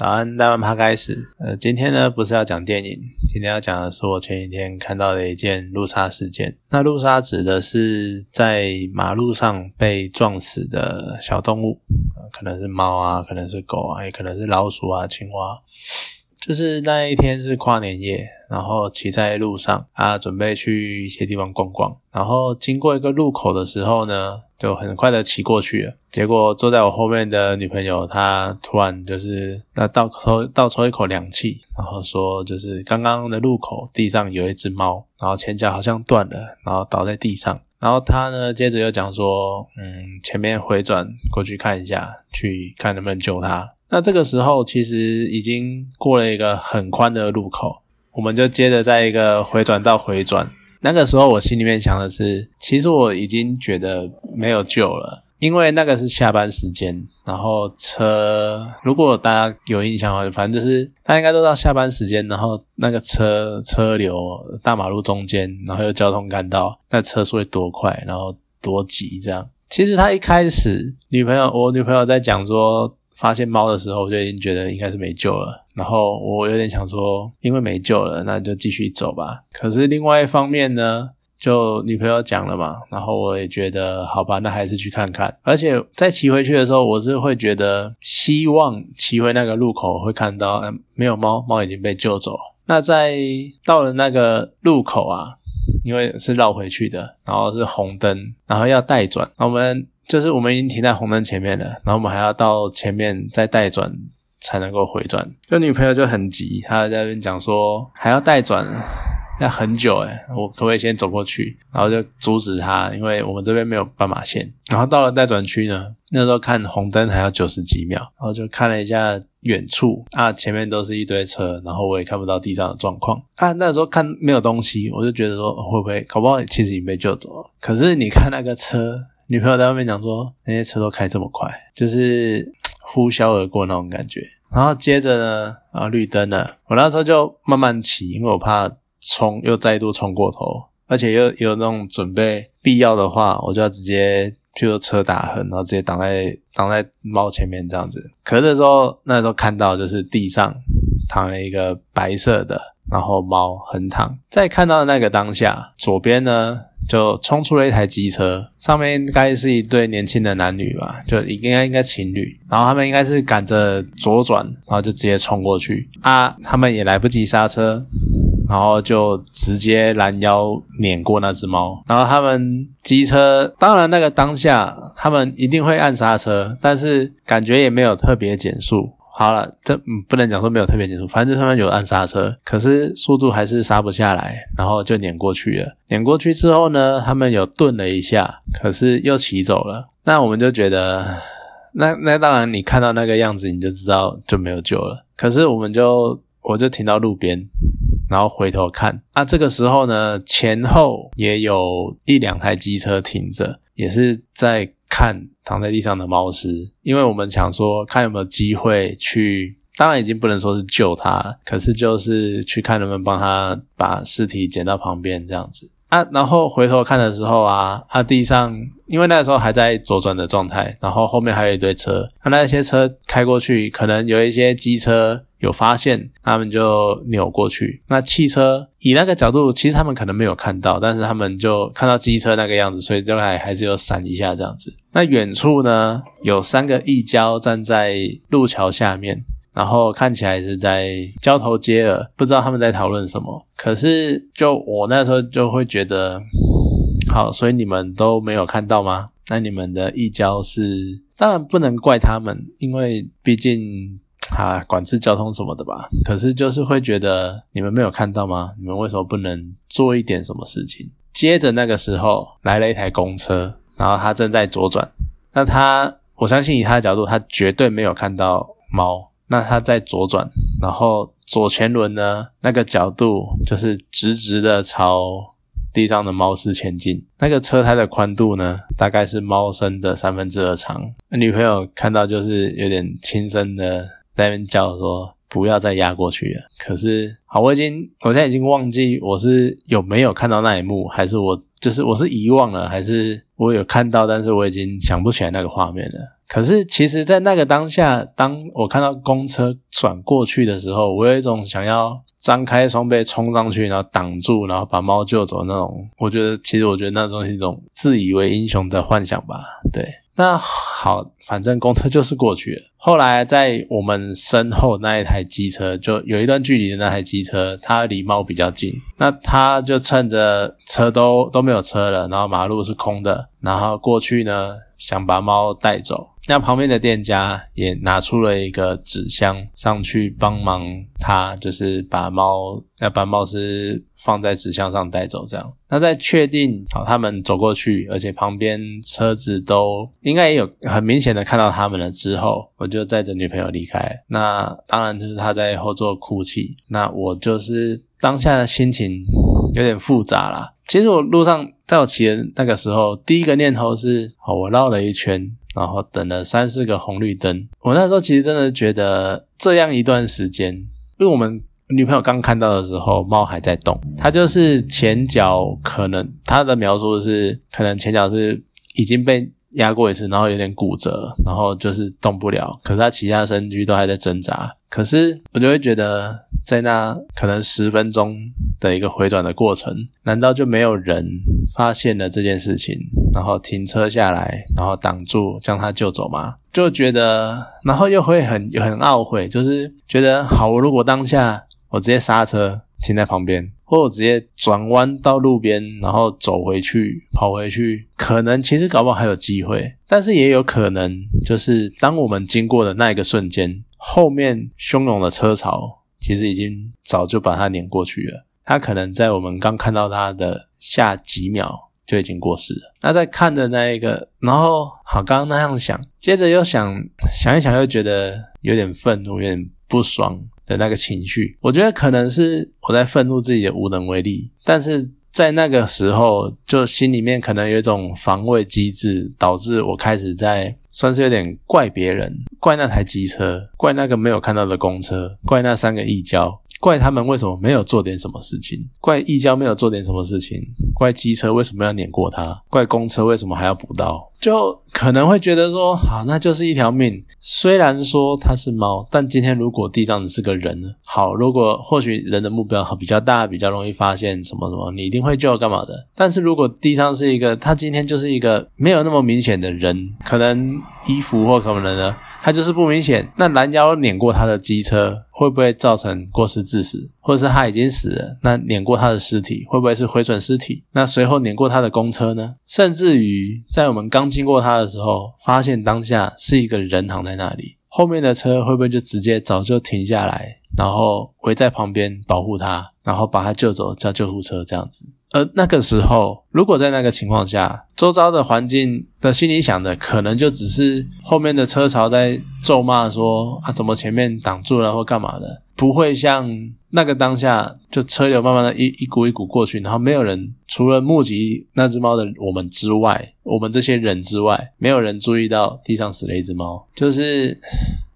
早安，大晚趴开始。呃，今天呢不是要讲电影，今天要讲的是我前几天看到的一件路杀事件。那路杀指的是在马路上被撞死的小动物，可能是猫啊，可能是狗啊，也可能是老鼠啊、青蛙。就是那一天是跨年夜，然后骑在路上啊，准备去一些地方逛逛，然后经过一个路口的时候呢。就很快的骑过去了，结果坐在我后面的女朋友，她突然就是那倒抽倒抽一口凉气，然后说就是刚刚的路口地上有一只猫，然后前脚好像断了，然后倒在地上，然后她呢接着又讲说，嗯，前面回转过去看一下，去看能不能救它。那这个时候其实已经过了一个很宽的路口，我们就接着在一个回转道回转。那个时候我心里面想的是，其实我已经觉得没有救了，因为那个是下班时间，然后车如果大家有印象的话，反正就是大家应该都到下班时间，然后那个车车流大马路中间，然后有交通干道，那车速会多快，然后多急这样。其实他一开始女朋友，我女朋友在讲说。发现猫的时候，我就已经觉得应该是没救了。然后我有点想说，因为没救了，那就继续走吧。可是另外一方面呢，就女朋友讲了嘛，然后我也觉得好吧，那还是去看看。而且在骑回去的时候，我是会觉得希望骑回那个路口会看到，嗯没有猫，猫已经被救走。那在到了那个路口啊，因为是绕回去的，然后是红灯，然后要带转，我们。就是我们已经停在红灯前面了，然后我们还要到前面再带转才能够回转。就女朋友就很急，她在那边讲说还要带转，要很久诶我可不可以先走过去？然后就阻止她，因为我们这边没有斑马线。然后到了带转区呢，那时候看红灯还要九十几秒，然后就看了一下远处啊，前面都是一堆车，然后我也看不到地上的状况啊。那时候看没有东西，我就觉得说会不会搞不好其实已经被救走了。可是你看那个车。女朋友在外面讲说，那些车都开这么快，就是呼啸而过那种感觉。然后接着呢，啊绿灯了，我那时候就慢慢骑，因为我怕冲又再度冲过头，而且又有那种准备，必要的话我就要直接，譬如车打横，然后直接挡在挡在猫前面这样子。可是时候那时候看到就是地上躺了一个白色的，然后猫横躺，在看到的那个当下，左边呢。就冲出了一台机车，上面应该是一对年轻的男女吧，就应该应该情侣，然后他们应该是赶着左转，然后就直接冲过去啊，他们也来不及刹车，然后就直接拦腰碾过那只猫，然后他们机车，当然那个当下他们一定会按刹车，但是感觉也没有特别减速。好了，这不能讲说没有特别减速，反正他们有按刹车，可是速度还是刹不下来，然后就碾过去了。碾过去之后呢，他们有顿了一下，可是又骑走了。那我们就觉得，那那当然，你看到那个样子，你就知道就没有救了。可是我们就我就停到路边，然后回头看，那这个时候呢，前后也有一两台机车停着，也是在。看躺在地上的猫尸，因为我们想说看有没有机会去，当然已经不能说是救它了，可是就是去看能不能帮他把尸体捡到旁边这样子啊。然后回头看的时候啊，啊地上因为那个时候还在左转的状态，然后后面还有一堆车，那那些车开过去，可能有一些机车。有发现，他们就扭过去。那汽车以那个角度，其实他们可能没有看到，但是他们就看到机车那个样子，所以就还还是有闪一下这样子。那远处呢，有三个义交站在路桥下面，然后看起来是在交头接耳，不知道他们在讨论什么。可是就我那时候就会觉得，好，所以你们都没有看到吗？那你们的义交是，当然不能怪他们，因为毕竟。啊，管制交通什么的吧。可是就是会觉得你们没有看到吗？你们为什么不能做一点什么事情？接着那个时候来了一台公车，然后他正在左转。那他，我相信以他的角度，他绝对没有看到猫。那他在左转，然后左前轮呢，那个角度就是直直的朝地上的猫尸前进。那个车胎的宽度呢，大概是猫身的三分之二长。女朋友看到就是有点轻声的。在那边叫说不要再压过去了。可是好，我已经我现在已经忘记我是有没有看到那一幕，还是我就是我是遗忘了，还是我有看到，但是我已经想不起来那个画面了。可是其实，在那个当下，当我看到公车转过去的时候，我有一种想要张开双臂冲上去，然后挡住，然后把猫救走那种。我觉得，其实我觉得那种是一种自以为英雄的幻想吧。对，那好，反正公车就是过去了。后来在我们身后那一台机车，就有一段距离的那台机车，它离猫比较近，那它就趁着车都都没有车了，然后马路是空的，然后过去呢，想把猫带走。那旁边的店家也拿出了一个纸箱上去帮忙他，就是把猫要把猫是放在纸箱上带走这样。那在确定好他们走过去，而且旁边车子都应该也有很明显的看到他们了之后，我就载着女朋友离开。那当然就是他在后座哭泣，那我就是当下的心情有点复杂啦。其实我路上在我骑的那个时候，第一个念头是，好，我绕了一圈。然后等了三四个红绿灯，我那时候其实真的觉得这样一段时间，因为我们女朋友刚看到的时候，猫还在动，它就是前脚可能它的描述是可能前脚是已经被压过一次，然后有点骨折，然后就是动不了，可是它其他身躯都还在挣扎，可是我就会觉得在那可能十分钟的一个回转的过程，难道就没有人发现了这件事情？然后停车下来，然后挡住，将他救走嘛？就觉得，然后又会很很懊悔，就是觉得，好，我如果当下我直接刹车停在旁边，或者直接转弯到路边，然后走回去，跑回去，可能其实搞不好还有机会，但是也有可能，就是当我们经过的那一个瞬间，后面汹涌的车潮其实已经早就把它碾过去了，它可能在我们刚看到它的下几秒。就已经过世了。那在看的那一个，然后好，刚刚那样想，接着又想想一想，又觉得有点愤怒，有点不爽的那个情绪。我觉得可能是我在愤怒自己的无能为力，但是在那个时候，就心里面可能有一种防卫机制，导致我开始在算是有点怪别人，怪那台机车，怪那个没有看到的公车，怪那三个异交。怪他们为什么没有做点什么事情？怪一交没有做点什么事情？怪机车为什么要碾过他？怪公车为什么还要补刀？就可能会觉得说，好，那就是一条命。虽然说它是猫，但今天如果地上只是个人？好，如果或许人的目标比较大，比较容易发现什么什么，你一定会救干嘛的？但是如果地上是一个，他今天就是一个没有那么明显的人，可能衣服或什么的呢？他就是不明显，那拦腰碾过他的机车会不会造成过失致死，或者是他已经死了？那碾过他的尸体会不会是毁损尸体？那随后碾过他的公车呢？甚至于在我们刚经过他的时候，发现当下是一个人躺在那里，后面的车会不会就直接早就停下来，然后围在旁边保护他，然后把他救走，叫救护车这样子？而那个时候，如果在那个情况下，周遭的环境的心里想的，可能就只是后面的车潮在咒骂说啊，怎么前面挡住了或干嘛的，不会像那个当下，就车流慢慢的一一股一股过去，然后没有人除了目击那只猫的我们之外，我们这些人之外，没有人注意到地上死了一只猫，就是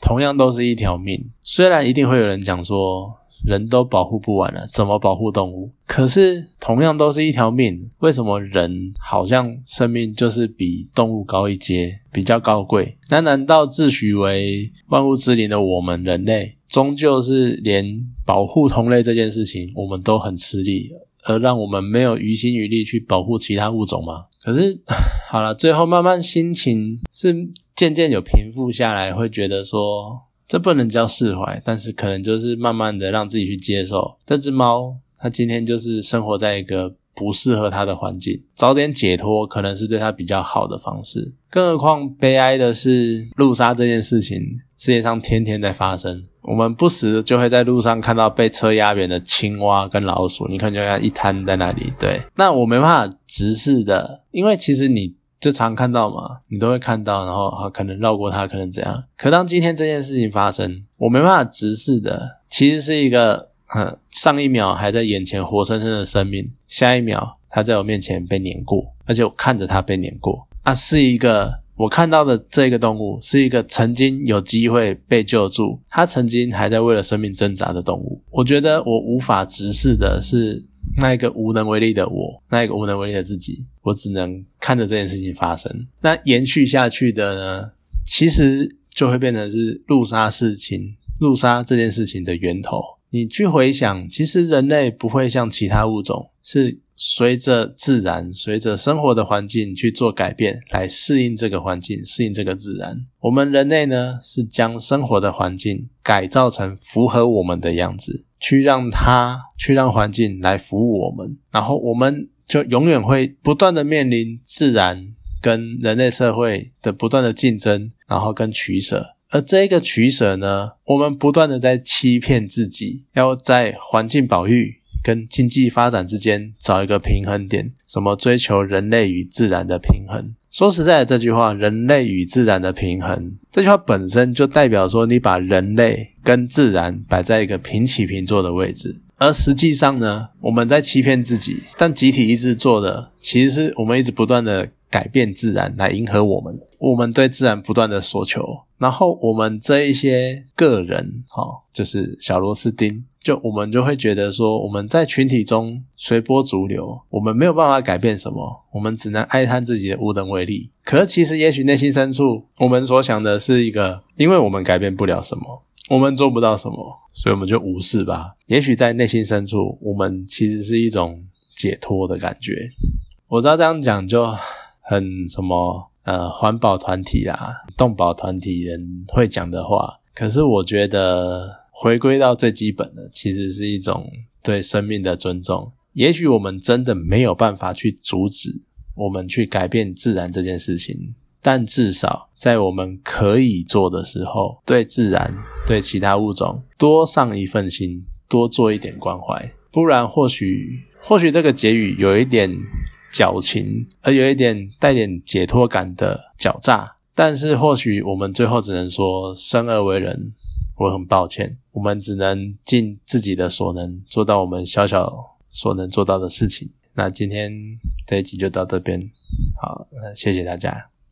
同样都是一条命，虽然一定会有人讲说。人都保护不完了，怎么保护动物？可是同样都是一条命，为什么人好像生命就是比动物高一阶，比较高贵？那难道自诩为万物之灵的我们人类，终究是连保护同类这件事情，我们都很吃力，而让我们没有余心余力去保护其他物种吗？可是 好了，最后慢慢心情是渐渐有平复下来，会觉得说。这不能叫释怀，但是可能就是慢慢的让自己去接受这只猫，它今天就是生活在一个不适合它的环境，早点解脱可能是对它比较好的方式。更何况悲哀的是，路杀这件事情世界上天天在发生，我们不时就会在路上看到被车压扁的青蛙跟老鼠，你看就像一滩在那里。对，那我没办法直视的，因为其实你。就常看到嘛，你都会看到，然后可能绕过它，可能怎样？可当今天这件事情发生，我没办法直视的，其实是一个，嗯，上一秒还在眼前活生生的生命，下一秒它在我面前被碾过，而且我看着它被碾过，啊，是一个我看到的这个动物，是一个曾经有机会被救助，它曾经还在为了生命挣扎的动物。我觉得我无法直视的是。那一个无能为力的我，那一个无能为力的自己，我只能看着这件事情发生。那延续下去的呢，其实就会变成是路杀事情、路杀这件事情的源头。你去回想，其实人类不会像其他物种是。随着自然，随着生活的环境去做改变，来适应这个环境，适应这个自然。我们人类呢，是将生活的环境改造成符合我们的样子，去让它，去让环境来服务我们。然后我们就永远会不断的面临自然跟人类社会的不断的竞争，然后跟取舍。而这个取舍呢，我们不断的在欺骗自己，要在环境保育。跟经济发展之间找一个平衡点，什么追求人类与自然的平衡？说实在的，这句话“人类与自然的平衡”这句话本身就代表说，你把人类跟自然摆在一个平起平坐的位置。而实际上呢，我们在欺骗自己，但集体意志做的，其实是我们一直不断的改变自然来迎合我们，我们对自然不断的索求，然后我们这一些个人，哈，就是小螺丝钉。就我们就会觉得说，我们在群体中随波逐流，我们没有办法改变什么，我们只能哀叹自己的无能为力。可是其实，也许内心深处，我们所想的是一个，因为我们改变不了什么，我们做不到什么，所以我们就无视吧。也许在内心深处，我们其实是一种解脱的感觉。我知道这样讲就很什么呃环保团体啊、动保团体人会讲的话，可是我觉得。回归到最基本的，其实是一种对生命的尊重。也许我们真的没有办法去阻止我们去改变自然这件事情，但至少在我们可以做的时候，对自然、对其他物种多上一份心，多做一点关怀。不然，或许或许这个结语有一点矫情，而有一点带点解脱感的狡诈。但是，或许我们最后只能说，生而为人。我很抱歉，我们只能尽自己的所能，做到我们小小所能做到的事情。那今天这一集就到这边，好，谢谢大家。